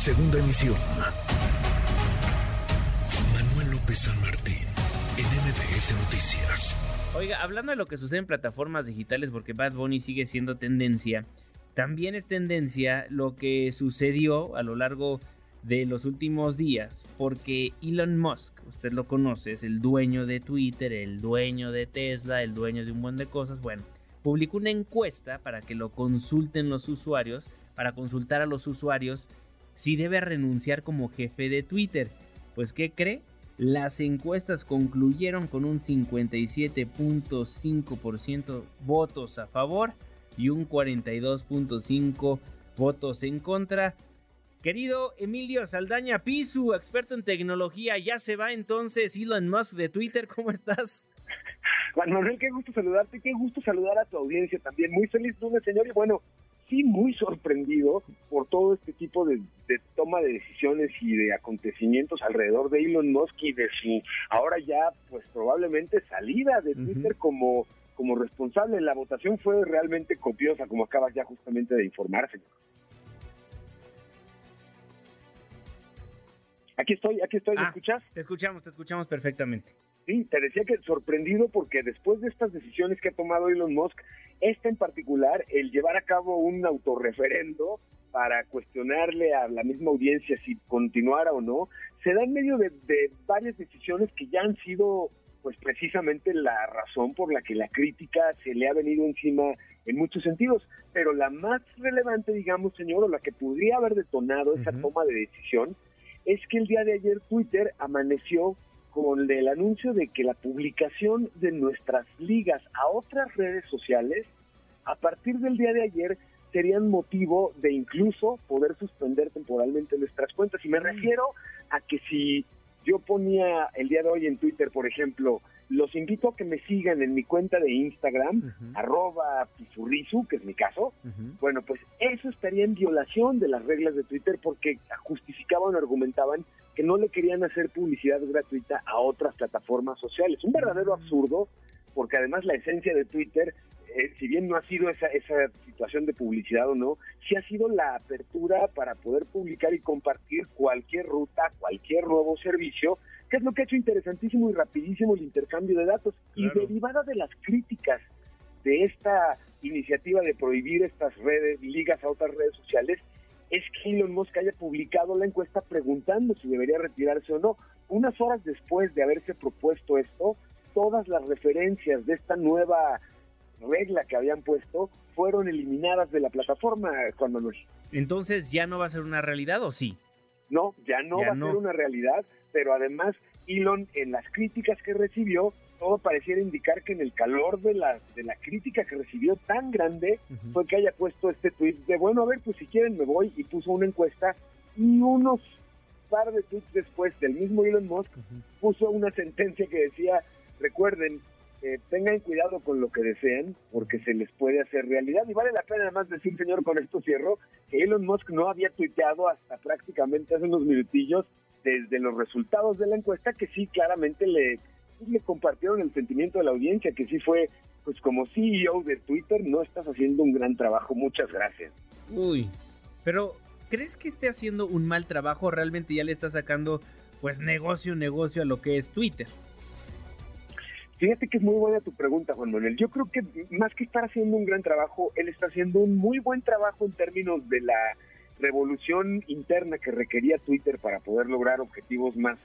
Segunda emisión. Manuel López San Martín, en Noticias. Oiga, hablando de lo que sucede en plataformas digitales, porque Bad Bunny sigue siendo tendencia, también es tendencia lo que sucedió a lo largo de los últimos días, porque Elon Musk, usted lo conoce, es el dueño de Twitter, el dueño de Tesla, el dueño de un montón de cosas, bueno, publicó una encuesta para que lo consulten los usuarios, para consultar a los usuarios si debe renunciar como jefe de Twitter. Pues ¿qué cree? Las encuestas concluyeron con un 57.5% votos a favor y un 42.5% votos en contra. Querido Emilio Saldaña Pisu, experto en tecnología, ya se va entonces Elon Musk de Twitter, ¿cómo estás? Juan Manuel, qué gusto saludarte, qué gusto saludar a tu audiencia también. Muy feliz lunes, señor, y bueno, sí muy sorprendido por todo este tipo de, toma de decisiones y de acontecimientos alrededor de Elon Musk y de su ahora ya pues probablemente salida de Twitter como como responsable. La votación fue realmente copiosa, como acabas ya justamente de informar, señor. Aquí estoy, aquí estoy, ¿me Ah, escuchas? Te escuchamos, te escuchamos perfectamente. Sí, te decía que sorprendido porque después de estas decisiones que ha tomado Elon Musk, esta en particular, el llevar a cabo un autorreferendo para cuestionarle a la misma audiencia si continuara o no, se da en medio de, de varias decisiones que ya han sido pues precisamente la razón por la que la crítica se le ha venido encima en muchos sentidos, pero la más relevante, digamos, señor, o la que podría haber detonado esa toma de decisión, es que el día de ayer Twitter amaneció con el anuncio de que la publicación de nuestras ligas a otras redes sociales, a partir del día de ayer, serían motivo de incluso poder suspender temporalmente nuestras cuentas. Y me refiero a que si yo ponía el día de hoy en Twitter, por ejemplo, los invito a que me sigan en mi cuenta de Instagram, Ujú. arroba pizurrizu, que es mi caso, bueno, pues eso estaría en violación de las reglas de Twitter porque justificaban o argumentaban que no le querían hacer publicidad gratuita a otras plataformas sociales. Un verdadero absurdo, porque además la esencia de Twitter, eh, si bien no ha sido esa, esa situación de publicidad o no, sí ha sido la apertura para poder publicar y compartir cualquier ruta, cualquier nuevo servicio, que es lo que ha hecho interesantísimo y rapidísimo el intercambio de datos. Claro. Y derivada de las críticas de esta iniciativa de prohibir estas redes, ligas a otras redes sociales, es que Elon Musk haya publicado la encuesta preguntando si debería retirarse o no. Unas horas después de haberse propuesto esto, todas las referencias de esta nueva regla que habían puesto fueron eliminadas de la plataforma, Juan Manuel. Entonces, ¿ya no va a ser una realidad o sí? No, ya no Ya va a ser una realidad, pero además Elon en las críticas que recibió, todo pareciera indicar que en el calor de la, de la crítica que recibió tan grande, fue que haya puesto este tweet de, bueno, a ver, pues si quieren me voy, y puso una encuesta, y unos par de tweets después del mismo Elon Musk puso una sentencia que decía, recuerden, eh, tengan cuidado con lo que desean, porque se les puede hacer realidad. Y vale la pena además decir, señor, con esto cierro, que Elon Musk no había tuiteado hasta prácticamente hace unos minutillos desde los resultados de la encuesta, que sí claramente le, le compartieron el sentimiento de la audiencia, que sí fue, pues como CEO de Twitter, no estás haciendo un gran trabajo, muchas gracias. Uy, pero ¿crees que esté haciendo un mal trabajo? o Realmente ya le está sacando pues negocio, negocio a lo que es Twitter. Fíjate que es muy buena tu pregunta, Juan Manuel. Yo creo que más que estar haciendo un gran trabajo, él está haciendo un muy buen trabajo en términos de la revolución interna que requería Twitter para poder lograr objetivos más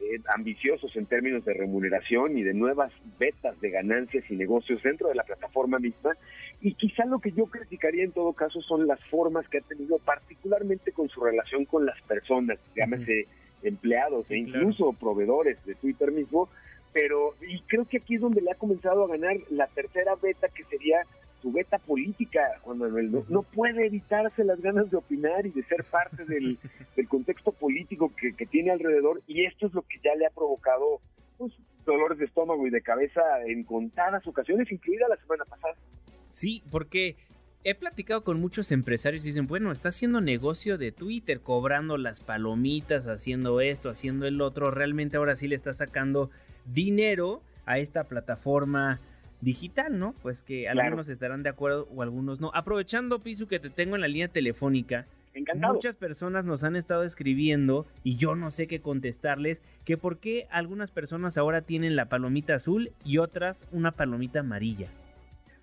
eh, ambiciosos en términos de remuneración y de nuevas vetas de ganancias y negocios dentro de la plataforma misma. Y quizá lo que yo criticaría en todo caso son las formas que ha tenido, particularmente con su relación con las personas, llámese empleados e claro. incluso proveedores de Twitter mismo, pero y creo que aquí es donde le ha comenzado a ganar la tercera beta que sería su beta política, Juan Manuel. No, no puede evitarse las ganas de opinar y de ser parte del, del contexto político que, que tiene alrededor y esto es lo que ya le ha provocado pues, dolores de estómago y de cabeza en contadas ocasiones, incluida la semana pasada. Sí, porque he platicado con muchos empresarios y dicen, bueno, está haciendo negocio de Twitter, cobrando las palomitas, haciendo esto, haciendo el otro. Realmente ahora sí le está sacando dinero a esta plataforma digital, ¿no? Pues que Claro. algunos estarán de acuerdo o algunos no. Aprovechando, Pisu, que te tengo en la línea telefónica, Encantado. Muchas personas nos han estado escribiendo y yo no sé qué contestarles, que por qué algunas personas ahora tienen la palomita azul y otras una palomita amarilla.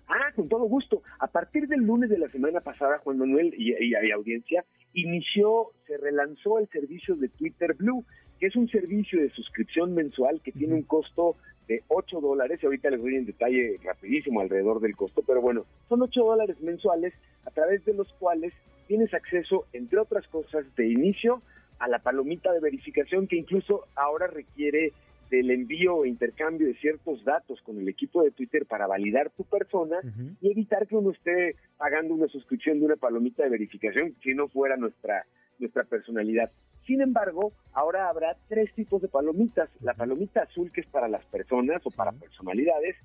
Ah, con todo gusto. A partir del lunes de la semana pasada, Juan Manuel y, y, y audiencia, inició, se relanzó el servicio de Twitter Blue, que es un servicio de suscripción mensual que tiene un costo de 8 dólares, y ahorita les doy en detalle rapidísimo alrededor del costo, pero bueno, son 8 dólares mensuales a través de los cuales tienes acceso, entre otras cosas, de inicio a la palomita de verificación que incluso ahora requiere del envío o intercambio de ciertos datos con el equipo de Twitter para validar tu persona uh -huh. y evitar que uno esté pagando una suscripción de una palomita de verificación si no fuera nuestra, nuestra personalidad. Sin embargo, ahora habrá tres tipos de palomitas. La palomita azul, que es para las personas o para personalidades.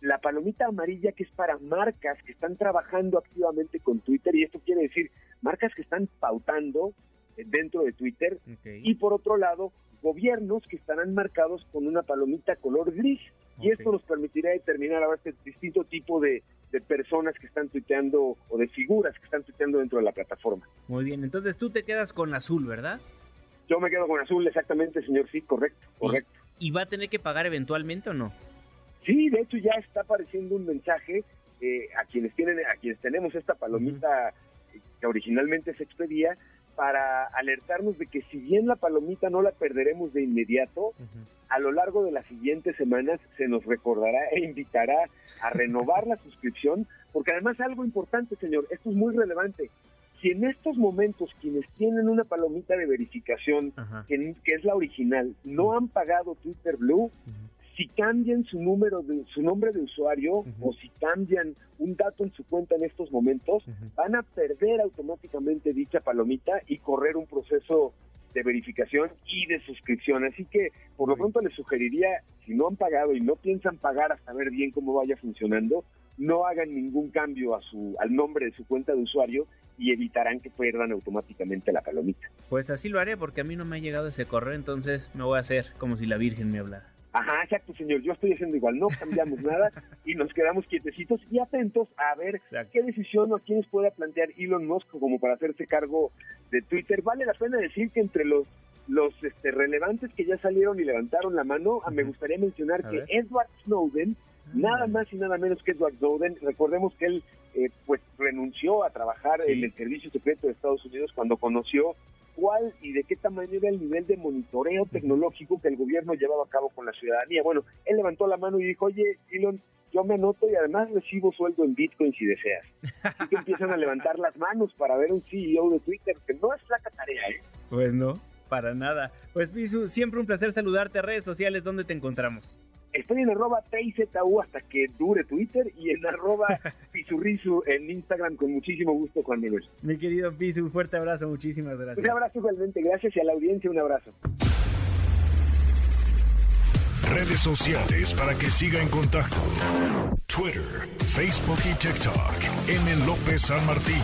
La palomita amarilla, que es para marcas que están trabajando activamente con Twitter. Y esto quiere decir marcas que están pautando dentro de Twitter. Okay. Y por otro lado, gobiernos que estarán marcados con una palomita color gris. Okay. Y esto nos permitirá determinar ahora este distinto tipo de, de personas que están tuiteando o de figuras que están tuiteando dentro de la plataforma. Muy bien, entonces tú te quedas con azul, ¿verdad? Yo me quedo con azul, exactamente, señor. Sí, correcto, correcto. ¿Y, va a tener que pagar eventualmente o no? Sí, de hecho ya está apareciendo un mensaje eh, a quienes tienen, a quienes tenemos esta palomita uh -huh. que originalmente se expedía para alertarnos de que si bien la palomita no la perderemos de inmediato, uh -huh. a lo largo de las siguientes semanas se nos recordará e invitará a renovar la suscripción, porque además algo importante, señor, esto es muy relevante. Si en estos momentos quienes tienen una palomita de verificación, que, que, es la original, no han pagado Twitter Blue, si cambian su número de su nombre de usuario uh -huh. o si cambian un dato en su cuenta en estos momentos, van a perder automáticamente dicha palomita y correr un proceso de verificación y de suscripción. Así que por lo pronto les sugeriría, si no han pagado y no piensan pagar hasta ver bien cómo vaya funcionando, no hagan ningún cambio a su, al nombre de su cuenta de usuario y evitarán que pierdan automáticamente la palomita. Pues así lo haré porque a mí no me ha llegado ese correo, entonces me voy a hacer como si la Virgen me hablara. Ajá, exacto, señor. Yo estoy haciendo igual. No cambiamos nada y nos quedamos quietecitos y atentos a ver exacto. qué decisión o a quiénes pueda plantear Elon Musk como para hacerse cargo de Twitter. Vale la pena decir que entre los los este, relevantes que ya salieron y levantaron la mano, uh -huh. me gustaría mencionar a que ver. Edward Snowden, nada más y nada menos que Edward Snowden, recordemos que él eh, pues renunció a trabajar sí. en el servicio secreto de Estados Unidos cuando conoció cuál y de qué tamaño era el nivel de monitoreo tecnológico que el gobierno llevaba a cabo con la ciudadanía. Bueno, él levantó la mano y dijo, oye, Elon, yo me anoto y además recibo sueldo en Bitcoin si deseas. Así que empiezan a levantar las manos para ver un CEO de Twitter, que no es flaca tarea, ¿eh? Pues no, para nada. Pues Pisu, siempre un placer saludarte a redes sociales, ¿dónde te encontramos? Estoy en arroba TIZU hasta que dure Twitter y en arroba Pisurrizu en Instagram con muchísimo gusto, Juan Manuel. Mi querido Pisu, un fuerte abrazo, muchísimas gracias. Un abrazo igualmente, gracias y a la audiencia un abrazo. Redes sociales para que siga en contacto: Twitter, Facebook y TikTok. M. López San Martín.